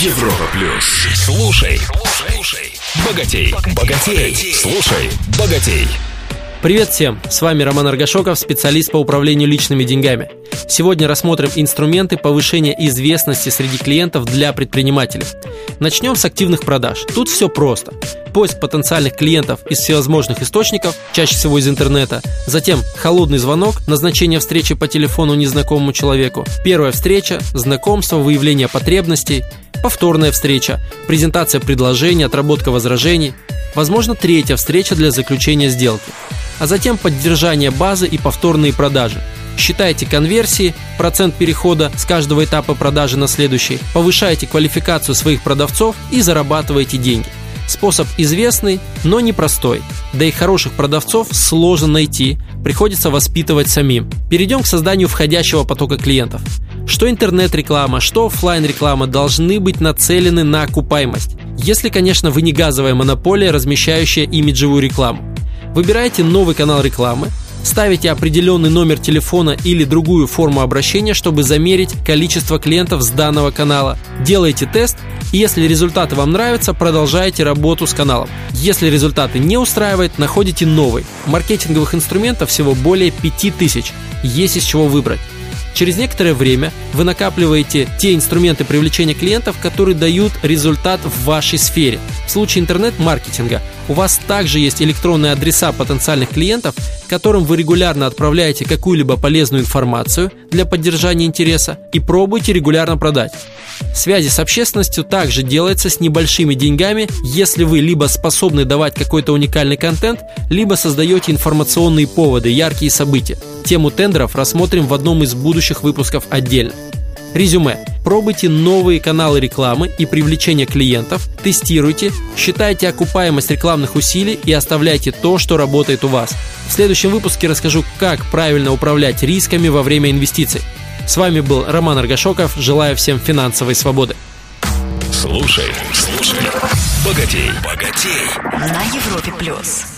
Европа плюс. Слушай, слушай, богатей, богатей, слушай, богатей. Привет всем! С вами Роман Аргашоков, специалист по управлению личными деньгами. Сегодня рассмотрим инструменты повышения известности среди клиентов для предпринимателей. Начнем с активных продаж. Тут все просто. Поиск потенциальных клиентов из всевозможных источников, чаще всего из интернета. Затем холодный звонок, назначение встречи по телефону незнакомому человеку. Первая встреча, знакомство, выявление потребностей. Повторная встреча, презентация предложений, отработка возражений. Возможно, третья встреча для заключения сделки а затем поддержание базы и повторные продажи. Считайте конверсии, процент перехода с каждого этапа продажи на следующий, повышайте квалификацию своих продавцов и зарабатывайте деньги. Способ известный, но непростой. Да и хороших продавцов сложно найти, приходится воспитывать самим. Перейдем к созданию входящего потока клиентов. Что интернет-реклама, что офлайн реклама должны быть нацелены на окупаемость. Если, конечно, вы не газовая монополия, размещающая имиджевую рекламу. Выбираете новый канал рекламы, ставите определенный номер телефона или другую форму обращения, чтобы замерить количество клиентов с данного канала. Делаете тест, и если результаты вам нравятся, продолжаете работу с каналом. Если результаты не устраивают, находите новый. Маркетинговых инструментов всего более 5000, есть из чего выбрать. Через некоторое время вы накапливаете те инструменты привлечения клиентов, которые дают результат в вашей сфере. В случае интернет-маркетинга у вас также есть электронные адреса потенциальных клиентов, которым вы регулярно отправляете какую-либо полезную информацию для поддержания интереса и пробуете регулярно продать. Связи с общественностью также делается с небольшими деньгами, если вы либо способны давать какой-то уникальный контент, либо создаете информационные поводы, яркие события. Тему тендеров рассмотрим в одном из будущих выпусков отдельно. Резюме. Пробуйте новые каналы рекламы и привлечения клиентов, тестируйте, считайте окупаемость рекламных усилий и оставляйте то, что работает у вас. В следующем выпуске расскажу, как правильно управлять рисками во время инвестиций. С вами был Роман Аргашоков. Желаю всем финансовой свободы. Слушай, слушай, богатей, богатей. На Европе плюс.